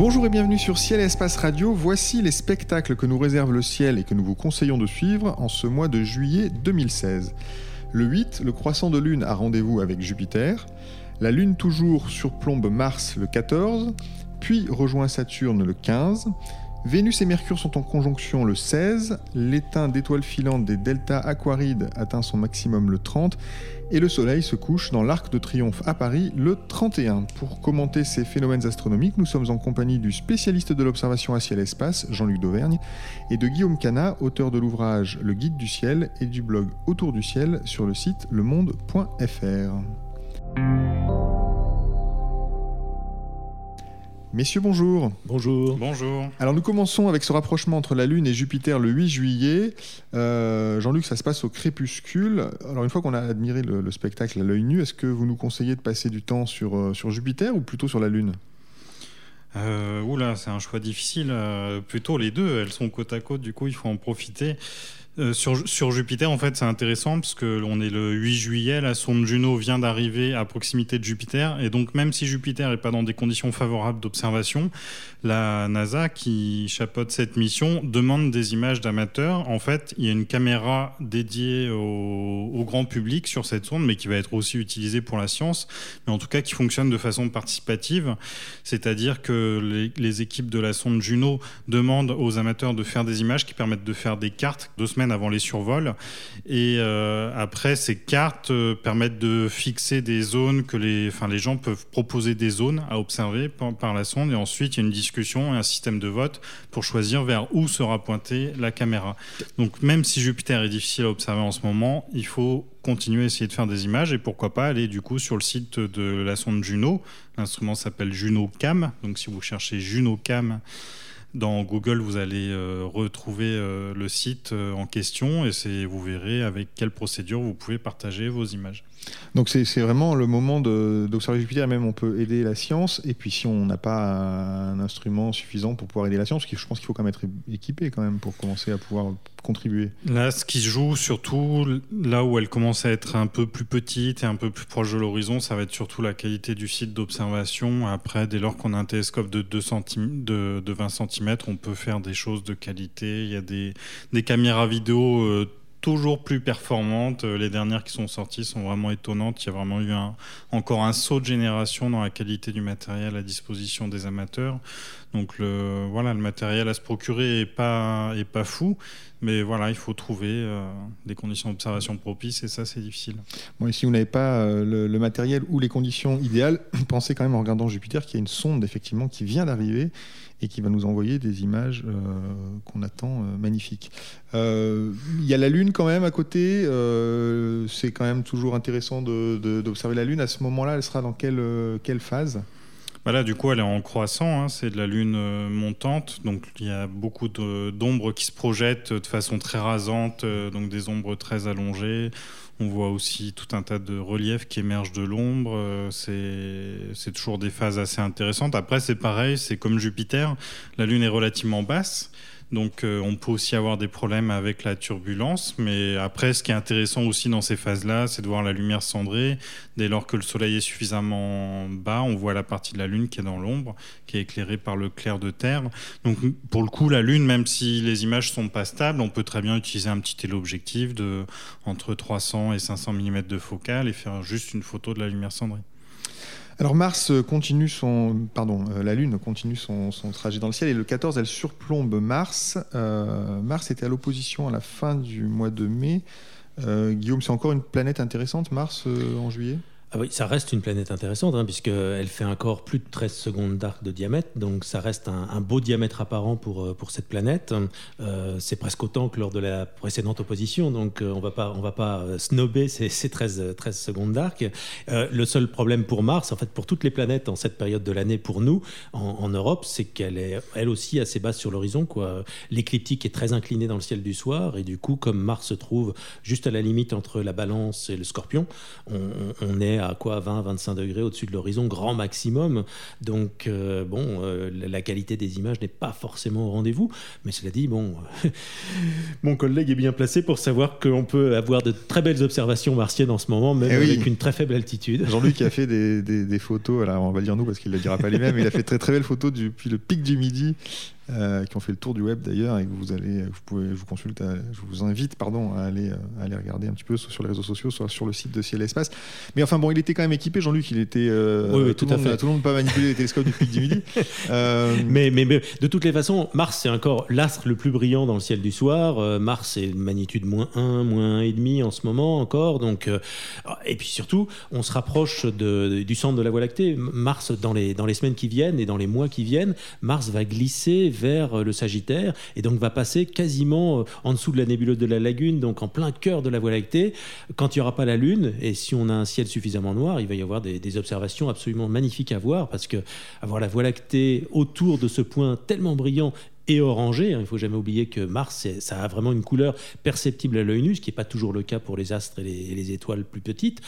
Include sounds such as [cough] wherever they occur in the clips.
Bonjour et bienvenue sur Ciel et Espace Radio. Voici les spectacles que nous réserve le ciel et que nous vous conseillons de suivre en ce mois de juillet 2016. Le 8, le croissant de lune a rendez-vous avec Jupiter. La lune toujours surplombe Mars le 14, puis rejoint Saturne le 15. Vénus et Mercure sont en conjonction le 16, l'étain d'étoiles filantes des deltas aquarides atteint son maximum le 30, et le Soleil se couche dans l'Arc de Triomphe à Paris le 31. Pour commenter ces phénomènes astronomiques, nous sommes en compagnie du spécialiste de l'observation à ciel-espace, Jean-Luc Dauvergne, et de Guillaume Cana, auteur de l'ouvrage Le Guide du ciel et du blog Autour du ciel sur le site lemonde.fr. Messieurs, bonjour. Bonjour. Bonjour. Alors nous commençons avec ce rapprochement entre la Lune et Jupiter le 8 juillet. Euh, Jean-Luc, ça se passe au crépuscule. Alors une fois qu'on a admiré le, spectacle à l'œil nu, est-ce que vous nous conseillez de passer du temps sur, euh, sur Jupiter ou plutôt sur la Lune? Euh, Oula, c'est un choix difficile. Euh, plutôt les deux, elles sont côte à côte, du coup il faut en profiter. Euh, sur, Jupiter, en fait, c'est intéressant parce que on est le 8 juillet, la sonde Juno vient d'arriver à proximité de Jupiter, et donc même si Jupiter n'est pas dans des conditions favorables d'observation, la NASA qui chapeaute cette mission demande des images d'amateurs. En fait, il y a une caméra dédiée au, grand public sur cette sonde, mais qui va être aussi utilisée pour la science, mais en tout cas qui fonctionne de façon participative, c'est-à-dire que les, équipes de la sonde Juno demandent aux amateurs de faire des images qui permettent de faire des cartes deux avant les survols. Et euh, après, ces cartes euh, permettent de fixer des zones que les, enfin, les gens peuvent proposer des zones à observer par, la sonde. Et ensuite, il y a une discussion et un système de vote pour choisir vers où sera pointée la caméra. Donc, même si Jupiter est difficile à observer en ce moment, il faut continuer à essayer de faire des images et pourquoi pas aller du coup sur le site de la sonde Juno. L'instrument s'appelle Juno Cam. Donc, si vous cherchez Juno Cam, dans Google, vous allez euh, retrouver euh, le site euh, en question et vous verrez avec quelle procédure vous pouvez partager vos images. Donc c'est vraiment le moment d'observer Jupiter, même on peut aider la science, et puis si on n'a pas un instrument suffisant pour pouvoir aider la science, je pense qu'il faut quand même être équipé quand même pour commencer à pouvoir contribuer. Là, ce qui se joue surtout, là où elle commence à être un peu plus petite et un peu plus proche de l'horizon, ça va être surtout la qualité du site d'observation. Après, dès lors qu'on a un télescope de, 2 cm, de, 20 cm, on peut faire des choses de qualité. Il y a des, caméras vidéo euh, toujours plus performantes. Euh, les dernières qui sont sorties sont vraiment étonnantes. Il y a vraiment eu un, encore un saut de génération dans la qualité du matériel à disposition des amateurs. Donc le, voilà, le matériel à se procurer est pas, est pas fou, mais voilà, il faut trouver euh, des conditions d'observation propices et ça c'est difficile. Bon, et si vous n'avez pas euh, le, matériel ou les conditions idéales, [coughs] pensez quand même en regardant Jupiter qu'il y a une sonde effectivement qui vient d'arriver et qui va nous envoyer des images euh, qu'on attend magnifiques. Il y a la Lune quand même à côté, c'est quand même toujours intéressant d'observer la Lune. À ce moment-là, elle sera dans quelle, quelle phase? Voilà, du coup, elle est en croissant. Hein, c'est de la lune euh, montante, donc il y a beaucoup d'ombres qui se projettent de façon très rasante, euh, donc des ombres très allongées. On voit aussi tout un tas de reliefs qui émergent de l'ombre. Euh, c'est toujours des phases assez intéressantes. Après, c'est pareil, c'est comme Jupiter. La Lune est relativement basse. Donc euh, on peut aussi avoir des problèmes avec la turbulence, mais après ce qui est intéressant aussi dans ces phases-là, c'est de voir la lumière cendrée. Dès lors que le Soleil est suffisamment bas, on voit la partie de la Lune qui est dans l'ombre, qui est éclairée par le clair de terre. Donc pour le coup, la Lune, même si les images sont pas stables, on peut très bien utiliser un petit téléobjectif de entre 300 et 500 mm de focale et faire juste une photo de la lumière cendrée. Alors Mars continue son, pardon, euh, la Lune continue son, trajet dans le ciel et le 14, elle surplombe Mars. Euh, Mars était à l'opposition à la fin du mois de mai. Euh, Guillaume, c'est encore une planète intéressante, Mars, en juillet? Ah oui, ça reste une planète intéressante, hein, puisqu'elle fait encore plus de 13 secondes d'arc de diamètre, donc ça reste un, beau diamètre apparent pour, euh, pour cette planète. Euh, c'est presque autant que lors de la précédente opposition, donc euh, on va pas, on va pas snobber ces, ces 13, 13 secondes d'arc. le seul problème pour Mars, en fait pour toutes les planètes en cette période de l'année pour nous, en, Europe, c'est qu'elle est elle aussi assez basse sur l'horizon. L'écliptique est très inclinée dans le ciel du soir, et du coup, comme Mars se trouve juste à la limite entre la balance et le scorpion, on, on est à quoi 20-25 degrés au-dessus de l'horizon, grand maximum. Donc, euh, bon, euh, la qualité des images n'est pas forcément au rendez-vous. Mais cela dit, bon, [laughs] mon collègue est bien placé pour savoir qu'on peut avoir de très belles observations martiennes en ce moment, même eh avec une très faible altitude. Jean-Luc a fait des, [laughs] des, photos, alors on va dire nous parce qu'il ne dira pas les mêmes, il a fait très très belles photos depuis le pic du midi euh, qui ont fait le tour du web d'ailleurs et que vous allez, vous pouvez, je vous consulte, je vous invite pardon à aller, à aller regarder un petit peu soit sur les réseaux sociaux, soit sur le site de Ciel Espace. Mais enfin bon, il était quand même équipé, Jean-Luc. Il était euh, oui, tout, le monde, fait. tout le monde pas manipuler les télescopes depuis du midi. [laughs] Euh, mais, mais, de toutes les façons, Mars c'est encore l'astre le plus brillant dans le ciel du soir. Mars est magnitude moins 1, moins 1,5 en ce moment encore. Donc et puis surtout, on se rapproche de, du centre de la Voie lactée. Mars dans les dans les semaines qui viennent et dans les mois qui viennent, Mars va glisser vers le Sagittaire et donc va passer quasiment euh, en dessous de la nébuleuse de la lagune, donc en plein cœur de la Voie lactée. Quand il n'y aura pas la Lune, et si on a un ciel suffisamment noir, il va y avoir des, observations absolument magnifiques à voir, parce que avoir la Voie lactée autour de ce point tellement brillant et orangé. Hein. Il faut jamais oublier que Mars, ça a vraiment une couleur perceptible à l'œil nu, ce qui n'est pas toujours le cas pour les astres et les, étoiles plus petites.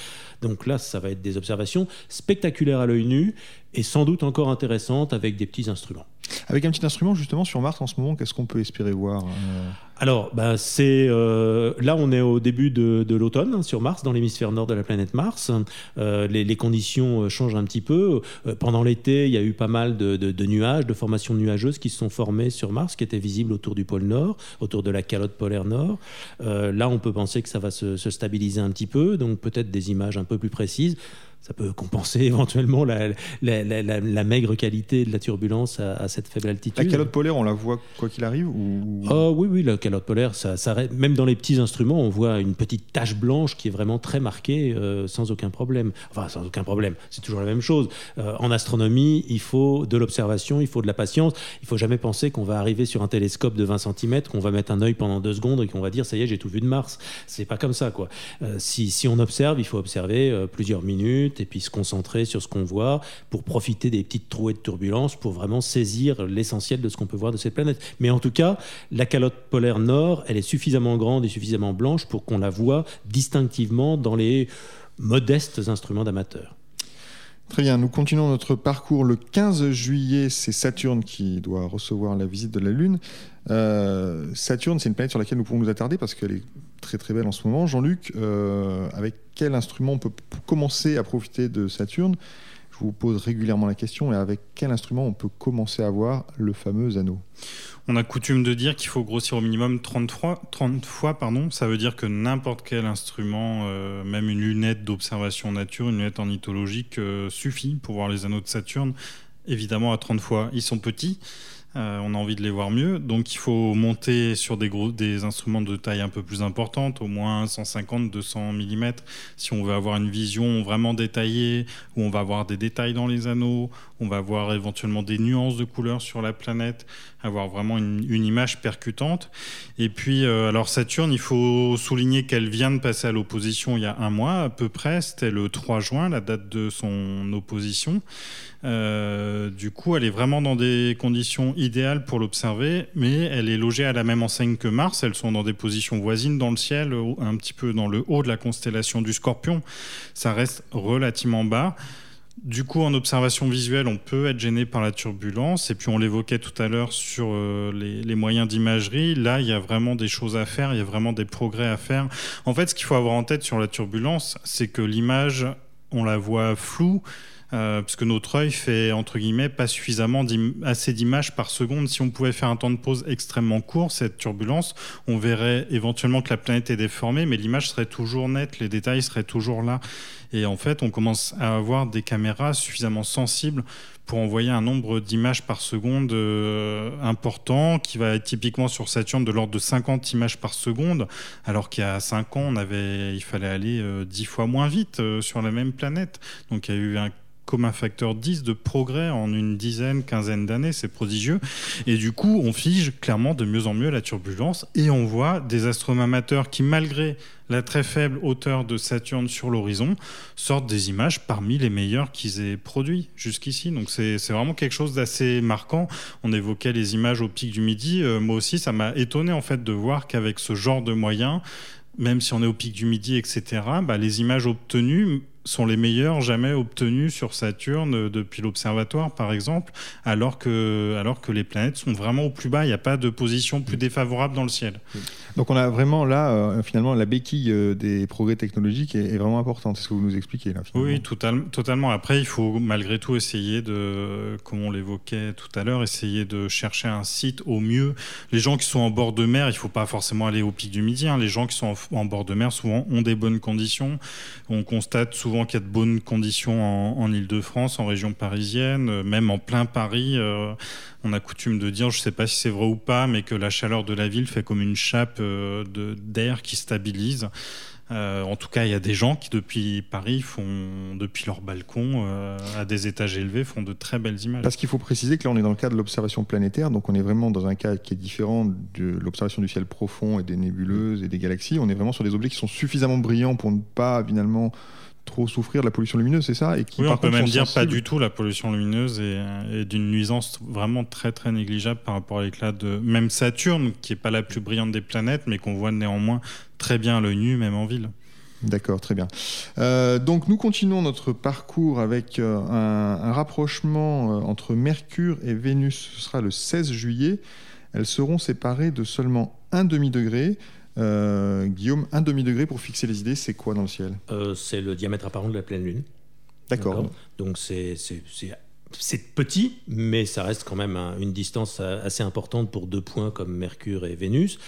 Donc là, ça va être des observations spectaculaires à l'œil nu et sans doute encore intéressantes avec des petits instruments. Avec un petit instrument justement sur Mars en ce moment, qu'est-ce qu'on peut espérer voir euh Alors, bah, c'est euh, là on est au début de, l'automne hein, sur Mars, dans l'hémisphère nord de la planète Mars. Euh, les, conditions changent un petit peu. pendant l'été, il y a eu pas mal de, nuages, de formations nuageuses qui se sont formées sur Mars, qui étaient visibles autour du pôle Nord, autour de la calotte polaire Nord. là, on peut penser que ça va se, se stabiliser un petit peu, donc peut-être des images un peu plus précises ça peut compenser [laughs] éventuellement la, la, maigre qualité de la turbulence à, cette faible altitude. La calotte polaire, on la voit quoi qu'il arrive ou... oh, Oui, oui, la calotte polaire, ça, ça, même dans les petits instruments, on voit une petite tache blanche qui est vraiment très marquée euh, sans aucun problème. Enfin, sans aucun problème, c'est toujours la même chose. Euh, en astronomie, il faut de l'observation, il faut de la patience. Il faut jamais penser qu'on va arriver sur un télescope de 20 cm, qu'on va mettre un œil pendant deux secondes et qu'on va dire ça y est, j'ai tout vu de Mars. C'est pas comme ça, quoi. Euh, si, si on observe, il faut observer plusieurs minutes et puis se concentrer sur ce qu'on voit pour profiter des petites trouées de turbulence pour vraiment saisir l'essentiel de ce qu'on peut voir de cette planète. Mais en tout cas, la calotte polaire nord, elle est suffisamment grande et suffisamment blanche pour qu'on la voit distinctivement dans les modestes instruments d'amateurs. Très bien, nous continuons notre parcours. Le 15 juillet, c'est Saturne qui doit recevoir la visite de la Lune. Euh, Saturne, c'est une planète sur laquelle nous pouvons nous attarder parce qu'elle est très très belle en ce moment. Jean-Luc, euh, avec quel instrument on peut commencer à profiter de Saturne? Je vous pose régulièrement la question, et avec quel instrument on peut commencer à voir le fameux anneau? On a coutume de dire qu'il faut grossir au minimum 30 fois. 30 fois pardon. Ça veut dire que n'importe quel instrument, euh, même une lunette d'observation nature, une lunette ornithologique, suffit pour voir les anneaux de Saturne. Évidemment, à 30 fois, ils sont petits. Euh, on a envie de les voir mieux. Donc il faut monter sur des, instruments de taille un peu plus importante, au moins 150-200 mm, si on veut avoir une vision vraiment détaillée, où on va avoir des détails dans les anneaux, on va avoir éventuellement des nuances de couleurs sur la planète, avoir vraiment une, image percutante. Et puis, euh, alors Saturne, il faut souligner qu'elle vient de passer à l'opposition il y a un mois à peu près, c'était le 3 juin, la date de son opposition. Euh, du coup, elle est vraiment dans des conditions idéales pour l'observer, mais elle est logée à la même enseigne que Mars. Elles sont dans des positions voisines dans le ciel, un petit peu dans le haut de la constellation du Scorpion. Ça reste relativement bas. Du coup, en observation visuelle, on peut être gêné par la turbulence. Et puis, on l'évoquait tout à l'heure sur euh, les, les, moyens d'imagerie. Là, il y a vraiment des choses à faire, il y a vraiment des progrès à faire. En fait, ce qu'il faut avoir en tête sur la turbulence, c'est que l'image, on la voit floue, euh, parce que notre œil fait entre guillemets pas suffisamment assez d'images par seconde. Si on pouvait faire un temps de pause extrêmement court, cette turbulence, on verrait éventuellement que la planète est déformée, mais l'image serait toujours nette, les détails seraient toujours là. Et en fait, on commence à avoir des caméras suffisamment sensibles pour envoyer un nombre d'images par seconde euh, important, qui va être typiquement sur Saturne de l'ordre de 50 images par seconde, alors qu'il y a 5 ans, il fallait aller 10 euh, fois moins vite sur la même planète. Donc il y a eu un comme un facteur 10 de progrès en une dizaine, quinzaine d'années, c'est prodigieux. Et du coup, on fige clairement de mieux en mieux la turbulence et on voit des astronomes amateurs qui, malgré la très faible hauteur de Saturne sur l'horizon, sortent des images parmi les meilleures qu'ils aient produites jusqu'ici. Donc c'est vraiment quelque chose d'assez marquant. On évoquait les images au pic du midi. Euh, moi aussi, ça m'a étonné en fait de voir qu'avec ce genre de moyens, même si on est au pic du midi, etc., bah, les images obtenues sont les meilleurs jamais obtenus sur Saturne depuis l'observatoire, par exemple, alors que, alors que les planètes sont vraiment au plus bas. Il n'y a pas de position plus défavorable dans le ciel. Donc on a vraiment là, euh, finalement, la béquille euh, des progrès technologiques est, vraiment importante. C'est ce que vous nous expliquez là. Oui, totalement. Après, il faut malgré tout essayer de, comme on l'évoquait tout à l'heure, essayer de chercher un site au mieux. Les gens qui sont en bord de mer, il ne faut pas forcément aller au pic du Midi. Hein. Les gens qui sont en, bord de mer, souvent, ont des bonnes conditions. On constate souvent qu'il y a de bonnes conditions en, en Ile-de-France, en région parisienne, euh, même en plein Paris on a coutume de dire, je ne sais pas si c'est vrai ou pas, mais que la chaleur de la ville fait comme une chape euh, d'air qui stabilise. Euh, en tout cas, il y a des gens qui, depuis Paris, font, depuis leur balcon, euh, à des étages élevés, font de très belles images. Parce qu'il faut préciser que là, on est dans le cas de l'observation planétaire, donc on est vraiment dans un cas qui est différent de l'observation du ciel profond et des nébuleuses et des galaxies. On est vraiment sur des objets qui sont suffisamment brillants pour ne pas, finalement, trop souffrir de la pollution lumineuse, c'est ça et qui, Oui, on peut même dire pas du tout. La pollution lumineuse est, d'une nuisance vraiment très très négligeable par rapport à l'éclat de même Saturne, qui est pas la plus brillante des planètes, mais qu'on voit néanmoins très bien à l'œil nu, même en ville. D'accord, très bien. Euh, donc nous continuons notre parcours avec euh, un, rapprochement euh, entre Mercure et Vénus. Ce sera le 16 juillet. Elles seront séparées de seulement un demi-degré. Euh, Guillaume, un demi-degré pour fixer les idées, c'est quoi dans le ciel? Euh, C'est le diamètre apparent de la pleine lune. D'accord. Donc c'est c'est petit, mais ça reste quand même une distance assez importante pour deux points comme Mercure et Vénus.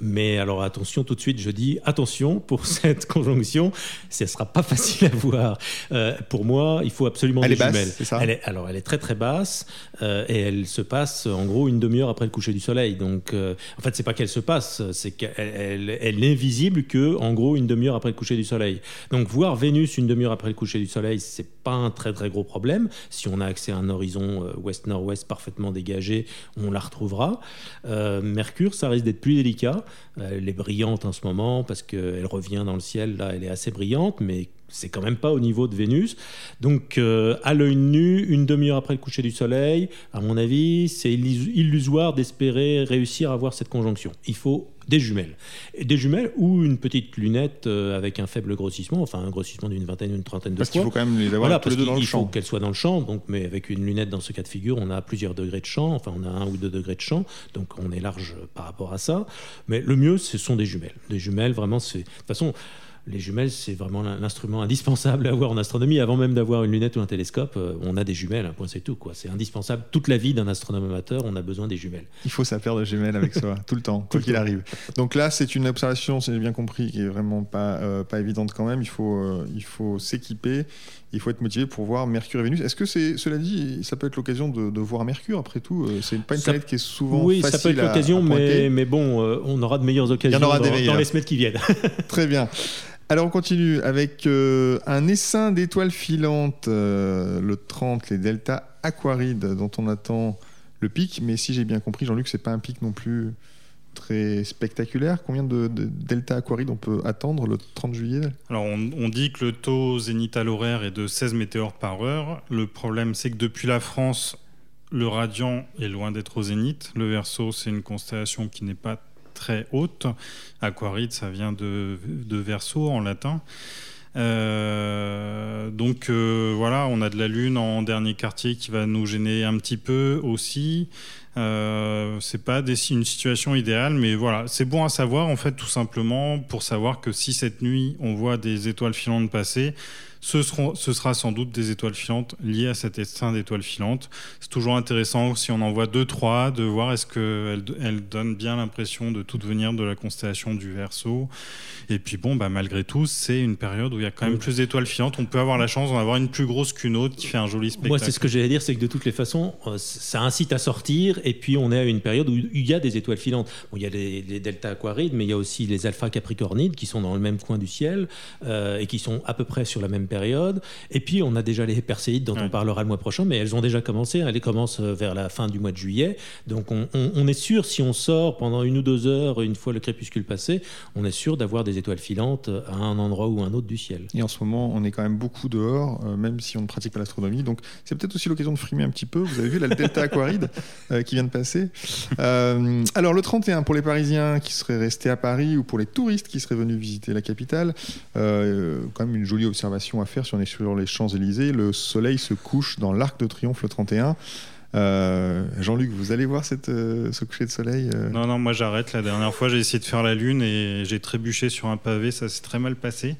Mais alors attention, tout de suite, je dis attention pour [laughs] cette conjonction, ce ne sera pas facile à voir. Euh, pour moi, il faut absolument elle des est jumelles. Basse, ça elle est, alors, elle est très très basse euh, et elle se passe en gros une demi-heure après le coucher du soleil. Donc, euh, en fait, c'est pas qu'elle se passe, c'est qu'elle elle, n'est visible que en gros une demi-heure après le coucher du soleil. Donc, voir Vénus une demi-heure après le coucher du soleil, c'est pas un très très gros problème. Si on a accès à un horizon ouest-nord-ouest parfaitement dégagé, on la retrouvera. Mercure, ça risque d'être plus délicat. Elle est brillante en ce moment parce qu'elle revient dans le ciel. Là, elle est assez brillante, mais c'est quand même pas au niveau de Vénus. Donc, euh, à l'œil nu, une demi-heure après le coucher du soleil, à mon avis, c'est illusoire d'espérer réussir à voir cette conjonction. Il faut des jumelles. Des jumelles ou une petite lunette euh, avec un faible grossissement, enfin un grossissement d'une vingtaine, une trentaine de parce fois. Parce qu'il faut quand même les avoir tous les deux dans le champ. Il faut qu'elles soient dans le champ, donc, mais avec une lunette dans ce cas de figure, on a plusieurs degrés de champ, enfin on a un ou deux degrés de champ, donc on est large par rapport à ça. Mais le mieux, ce sont des jumelles. Des jumelles, vraiment, c'est... De toute façon, les jumelles, c'est vraiment l'instrument indispensable à avoir en astronomie. Avant même d'avoir une lunette ou un télescope, euh, on a des jumelles, un point c'est tout. C'est indispensable. Toute la vie d'un astronome amateur, on a besoin des jumelles. Il faut sa paire de jumelles avec soi, [laughs] tout le temps, quoi qu'il arrive. Donc là, c'est une observation, si j'ai bien compris, qui est vraiment pas, euh, pas évidente quand même. Il faut, euh, il faut s'équiper, il faut être motivé pour voir Mercure et Vénus. Est-ce que c'est, cela dit, ça peut être l'occasion de, voir Mercure après tout C'est pas une planète qui est souvent oui, facile ça peut être l'occasion, mais, mais bon, on aura de meilleures occasions dans, dans les semaines qui viennent. [laughs] [laughs] Très bien. Alors on continue avec euh, un essaim d'étoiles filantes, euh, le 30, les delta aquarides, dont on attend le pic. Mais si j'ai bien compris, Jean-Luc, c'est pas un pic non plus très spectaculaire. Combien de, delta aquarides on peut attendre le 30 juillet? Alors on, dit que le taux zénithal horaire est de 16 météores par heure. Le problème c'est que depuis la France, le radian est loin d'être au zénith. Le Verseau, c'est une constellation qui n'est pas très haute. Aquaride, ça vient de, de verso en latin. Euh, donc euh, voilà, on a de la Lune en dernier quartier qui va nous gêner un petit peu aussi. Euh, c'est pas une situation idéale, mais voilà, c'est bon à savoir en fait tout simplement pour savoir que si cette nuit on voit des étoiles filantes passer, ce, ce sera sans doute des étoiles filantes liées à cet essaim d'étoiles filantes. C'est toujours intéressant, si on en voit deux, trois, de voir est-ce qu'elles elles donnent bien l'impression de tout venir de la constellation du Verseau. Et puis bon, bah, malgré tout, c'est une période où il y a quand même plus d'étoiles filantes. On peut avoir la chance d'en avoir une plus grosse qu'une autre qui fait un joli spectacle. Moi, c'est ce que j'allais dire, c'est que de toutes les façons, euh, ça incite à sortir. Et puis, on est à une période où il y a des étoiles filantes. il y a les, delta aquarides, mais il y a aussi les alpha capricornides qui sont dans le même coin du ciel euh, et qui sont à peu près sur la même période. Et puis, on a déjà les perséides dont on parlera le mois prochain, mais elles ont déjà commencé. Elles commencent euh, vers la fin du mois de juillet. Donc, on, est sûr, si on sort pendant une ou deux heures, une fois le crépuscule passé, on est sûr d'avoir des étoiles filantes à un endroit ou un autre du ciel. Et en ce moment, on est quand même beaucoup dehors, euh, même si on ne pratique pas l'astronomie. Donc, c'est peut-être aussi l'occasion de frimer un petit peu. Vous avez vu la Delta Aquaride, [laughs] euh, qui vient de passer. Euh, alors le 31 pour les Parisiens qui seraient restés à Paris ou pour les touristes qui seraient venus visiter la capitale, euh, quand même une jolie observation à faire si on est sur les Champs-Élysées. Le soleil se couche dans l'Arc de Triomphe le 31. Euh, Jean-Luc, vous allez voir cette, euh, ce coucher de soleil euh Non, non, moi j'arrête. La dernière fois, j'ai essayé de faire la lune et j'ai trébuché sur un pavé. Ça s'est très mal passé.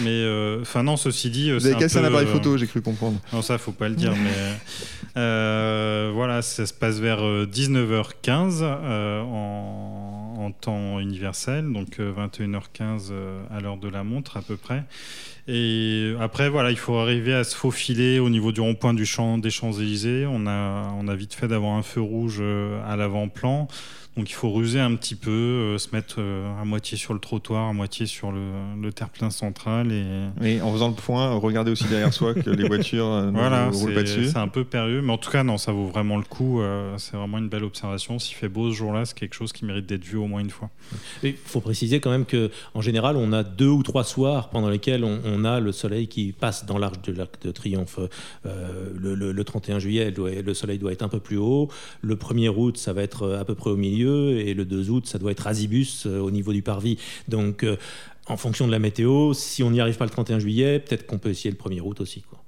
Mais enfin, non, ceci dit. Vous avez cassé un, appareil photo, j'ai cru comprendre. Non, ça, faut pas le dire. mais voilà, ça se passe vers 19h15 en, en, temps universel, donc 21h15 à l'heure de la montre à peu près. Et après, voilà, il faut arriver à se faufiler au niveau du rond-point du champ, des Champs-Élysées. On a, on a vite fait d'avoir un feu rouge euh, à l'avant-plan. Donc il faut ruser un petit peu, euh, se mettre euh, à moitié sur le trottoir, à moitié sur le, terre-plein central. Et... en faisant le point, regardez aussi derrière soi que les voitures [laughs] voilà, ne roulent pas dessus. C'est un peu périlleux, mais en tout cas, non, ça vaut vraiment le coup. c'est vraiment une belle observation. S'il fait beau ce jour-là, c'est quelque chose qui mérite d'être vu au moins une fois. Il faut préciser quand même qu'en général, on a deux ou trois soirs pendant lesquels on, a le soleil qui passe dans l'arche de l'Arc de Triomphe. le, le, 31 juillet, le soleil doit être un peu plus haut. Le 1er août, ça va être à peu près au milieu et le 2 août, ça doit être Azibus euh, au niveau du parvis. Donc, euh, en fonction de la météo, si on n'y arrive pas le 31 juillet, peut-être qu'on peut essayer le 1er août aussi. Quoi.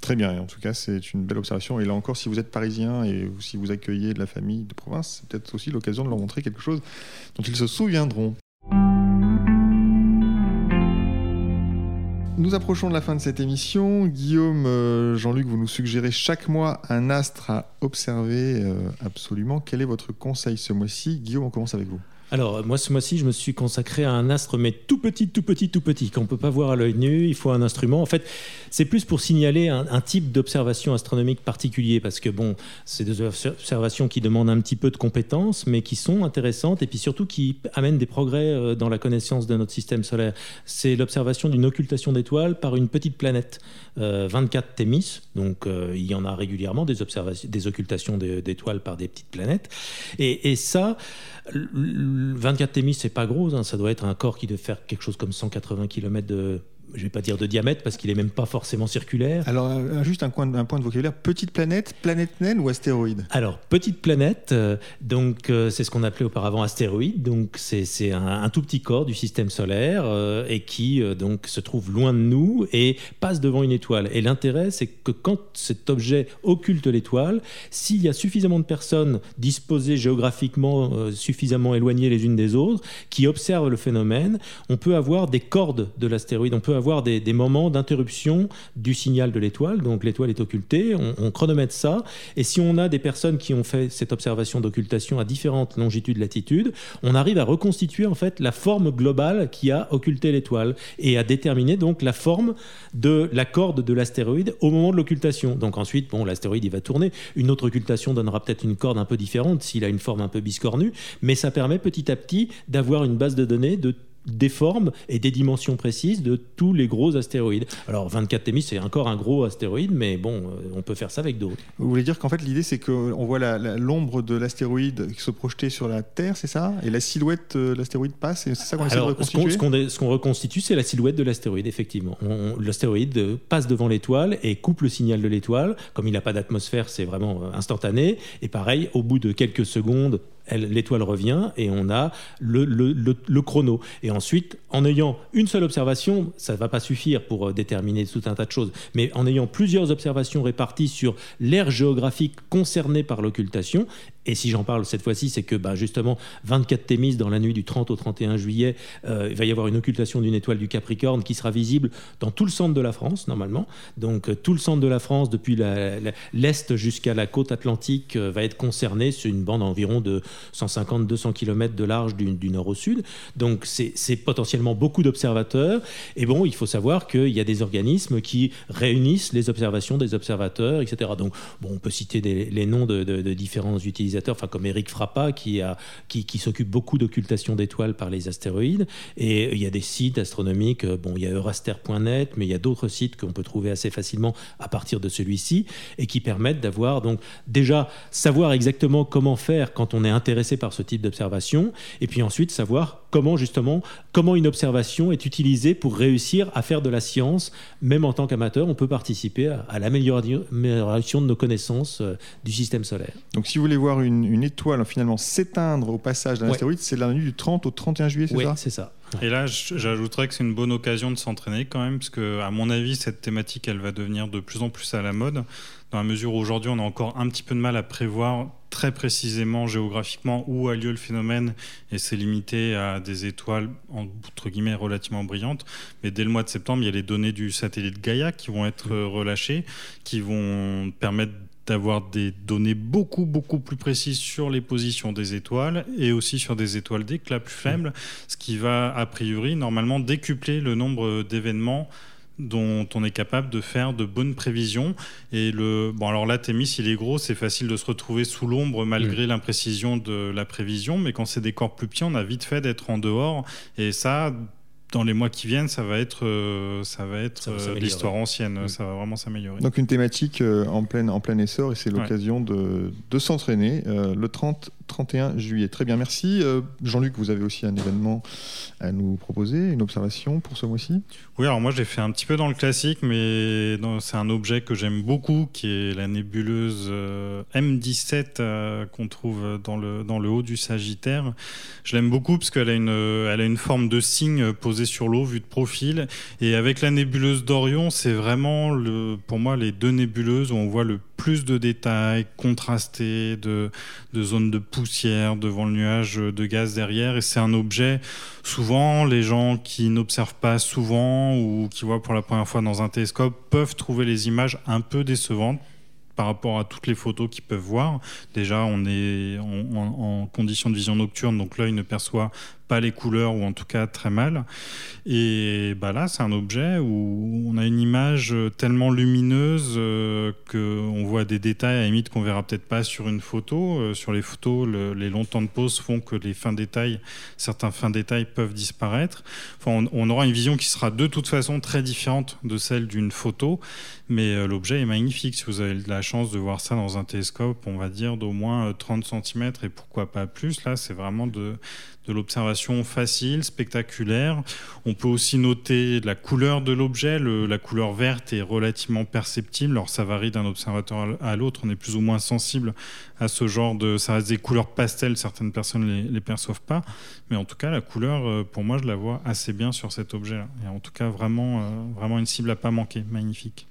Très bien, en tout cas, c'est une belle observation. Et là encore, si vous êtes parisien et si vous accueillez de la famille de province, c'est peut-être aussi l'occasion de leur montrer quelque chose dont ils se souviendront. Nous approchons de la fin de cette émission. Guillaume, euh, Jean-Luc, vous nous suggérez chaque mois un astre à observer euh, absolument. Quel est votre conseil ce mois-ci? Guillaume, on commence avec vous. Alors, moi, ce mois-ci, je me suis consacré à un astre, mais tout petit, tout petit, tout petit, qu'on ne peut pas voir à l'œil nu. Il faut un instrument. En fait, c'est plus pour signaler un, type d'observation astronomique particulier, parce que, bon, c'est des observations qui demandent un petit peu de compétences, mais qui sont intéressantes, et puis surtout qui amènent des progrès euh, dans la connaissance de notre système solaire. C'est l'observation d'une occultation d'étoiles par une petite planète, 24 euh, Thémis. Donc, euh, il y en a régulièrement des, observations, des occultations d'étoiles par des petites planètes. Et ça... 24 Thémis, c'est pas gros, hein. ça doit être un corps qui doit faire quelque chose comme 180 km de, je vais pas dire de diamètre parce qu'il est même pas forcément circulaire. Alors euh, juste un, point, un point de vocabulaire, petite planète, planète naine ou astéroïde? Alors petite planète, euh, donc euh, c'est ce qu'on appelait auparavant astéroïde, donc c'est un, un, tout petit corps du système solaire et qui donc se trouve loin de nous et passe devant une étoile. Et l'intérêt c'est que quand cet objet occulte l'étoile, s'il y a suffisamment de personnes disposées géographiquement suffisamment éloignées les unes des autres qui observent le phénomène, on peut avoir des cordes de l'astéroïde, on peut avoir avoir des, moments d'interruption du signal de l'étoile. Donc l'étoile est occultée, on, chronomètre ça. Et si on a des personnes qui ont fait cette observation d'occultation à différentes longitudes, latitudes, on arrive à reconstituer en fait la forme globale qui a occulté l'étoile et à déterminer donc la forme de la corde de l'astéroïde au moment de l'occultation. Donc ensuite, bon, l'astéroïde il va tourner. Une autre occultation donnera peut-être une corde un peu différente s'il a une forme un peu biscornue, mais ça permet petit à petit d'avoir une base de données de des formes et des dimensions précises de tous les gros astéroïdes. Alors 24 Thémis, c'est encore un gros astéroïde, mais bon, euh, on peut faire ça avec d'autres. Vous voulez dire qu'en fait l'idée c'est qu'on voit l'ombre de l'astéroïde se projeter sur la Terre, c'est ça? Et la silhouette de l'astéroïde passe, et c'est ça qu'on essaie de reconstituer? Ce qu'on reconstitue, c'est la silhouette de l'astéroïde, effectivement. L'astéroïde passe devant l'étoile et coupe le signal de l'étoile. Comme il n'a pas d'atmosphère, c'est vraiment euh, instantané. Et pareil, au bout de quelques secondes, l'étoile revient et on a le, chrono. Et ensuite, en ayant une seule observation, ça ne va pas suffire pour euh, déterminer tout un tas de choses, mais en ayant plusieurs observations réparties sur l'aire géographique concernée par l'occultation, et si j'en parle cette fois-ci, c'est que bah, justement, 24 Thémis, dans la nuit du 30 au 31 juillet, euh, il va y avoir une occultation d'une étoile du Capricorne qui sera visible dans tout le centre de la France, normalement. Donc euh, tout le centre de la France, depuis l'Est jusqu'à la côte atlantique, euh, va être concerné. C'est une bande environ de 150-200 km de large du, nord au sud. Donc c'est potentiellement beaucoup d'observateurs. Et bon, il faut savoir qu'il y a des organismes qui réunissent les observations des observateurs, etc. Donc bon, on peut citer les noms de différents utilisateurs enfin comme Eric Frappa, qui, qui s'occupe beaucoup d'occultation d'étoiles par les astéroïdes. Et il y a des sites astronomiques, euh, bon, il y a euraster.net, mais il y a d'autres sites qu'on peut trouver assez facilement à partir de celui-ci, et qui permettent d'avoir donc déjà savoir exactement comment faire quand on est intéressé par ce type d'observation, et puis ensuite savoir comment justement, comment une observation est utilisée pour réussir à faire de la science, même en tant qu'amateur, on peut participer à, l'amélioration de nos connaissances euh, du système solaire. Donc si vous voulez voir une, étoile finalement s'éteindre au passage d'un astéroïde, c'est la nuit du 30 au 31 juillet, c'est ça? Oui, c'est ça. Et là, j'ajouterais que c'est une bonne occasion de s'entraîner quand même, parce que, à mon avis, cette thématique, elle va devenir de plus en plus à la mode, dans la mesure où aujourd'hui, on a encore un petit peu de mal à prévoir très précisément géographiquement où a lieu le phénomène, et c'est limité à des étoiles, entre guillemets, relativement brillantes. Mais dès le mois de septembre, il y a les données du satellite Gaia qui vont être mmh. relâchées, qui vont permettre d'avoir des données beaucoup beaucoup plus précises sur les positions des étoiles et aussi sur des étoiles d'éclat plus faibles, ce qui va a priori normalement décupler le nombre d'événements dont on est capable de faire de bonnes prévisions. Et le bon alors là, Thémis, il est gros, c'est facile de se retrouver sous l'ombre malgré l'imprécision de la prévision, mais quand c'est des corps plus petits, on a vite fait d'être en dehors. Et ça, dans les mois qui viennent, ça va être, euh, ça va être euh, l'histoire ancienne. Ça va vraiment s'améliorer. Donc une thématique euh, en, plein, en plein essor et c'est l'occasion de, de s'entraîner le 30 31 juillet. Très bien, merci. Jean-Luc, vous avez aussi un événement à nous proposer, une observation pour ce mois-ci? Oui, alors moi j'ai fait un petit peu dans le classique, mais c'est un objet que j'aime beaucoup, qui est la nébuleuse M17 qu'on trouve dans le, dans le haut du Sagittaire. Je l'aime beaucoup parce qu'elle a, une, elle a une forme de signe posé sur l'eau, vue de profil. Et avec la nébuleuse d'Orion, c'est vraiment le, pour moi les deux nébuleuses où on voit le plus de détails contrastés, de, de zones de poussière devant le nuage de gaz derrière. Et c'est un objet, souvent, les gens qui n'observent pas souvent ou qui voient pour la première fois dans un télescope peuvent trouver les images un peu décevantes par rapport à toutes les photos qu'ils peuvent voir. Déjà, on est en, en condition de vision nocturne, donc l'œil ne perçoit pas les couleurs ou en tout cas très mal. Et bah là, c'est un objet où on a une image tellement lumineuse euh, qu'on voit des détails à la limite qu'on verra peut-être pas sur une photo. Euh, sur les photos, les longs temps de pause font que les fins détails, certains fins détails peuvent disparaître. Enfin, on, aura une vision qui sera de toute façon très différente de celle d'une photo, mais euh, l'objet est magnifique. Si vous avez la chance de voir ça dans un télescope, on va dire d'au moins 30 cm et pourquoi pas plus, là, c'est vraiment de de l'observation facile, spectaculaire. On peut aussi noter la couleur de l'objet. La couleur verte est relativement perceptible. Alors ça varie d'un observateur à l'autre. On est plus ou moins sensible à ce genre de... Ça reste des couleurs pastel. Certaines personnes ne les, perçoivent pas. Mais en tout cas, la couleur, euh, pour moi, je la vois assez bien sur cet objet-là. Et en tout cas, vraiment, euh, vraiment une cible à pas manquer. Magnifique.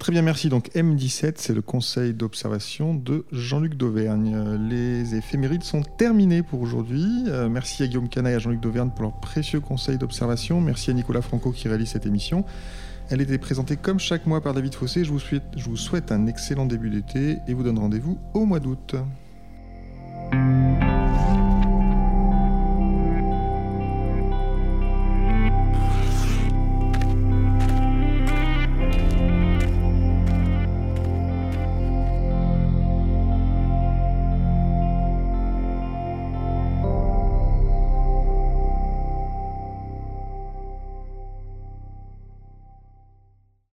Très bien, merci. Donc M17, c'est le conseil d'observation de Jean-Luc d'Auvergne. Les éphémérides sont terminées pour aujourd'hui. Euh, merci à Guillaume Cana et à Jean-Luc d'Auvergne pour leurs précieux conseils d'observation. Merci à Nicolas Franco qui réalise cette émission. Elle était présentée comme chaque mois par David Fossé. Je vous souhaite, je vous souhaite un excellent début d'été et vous donne rendez-vous au mois d'août.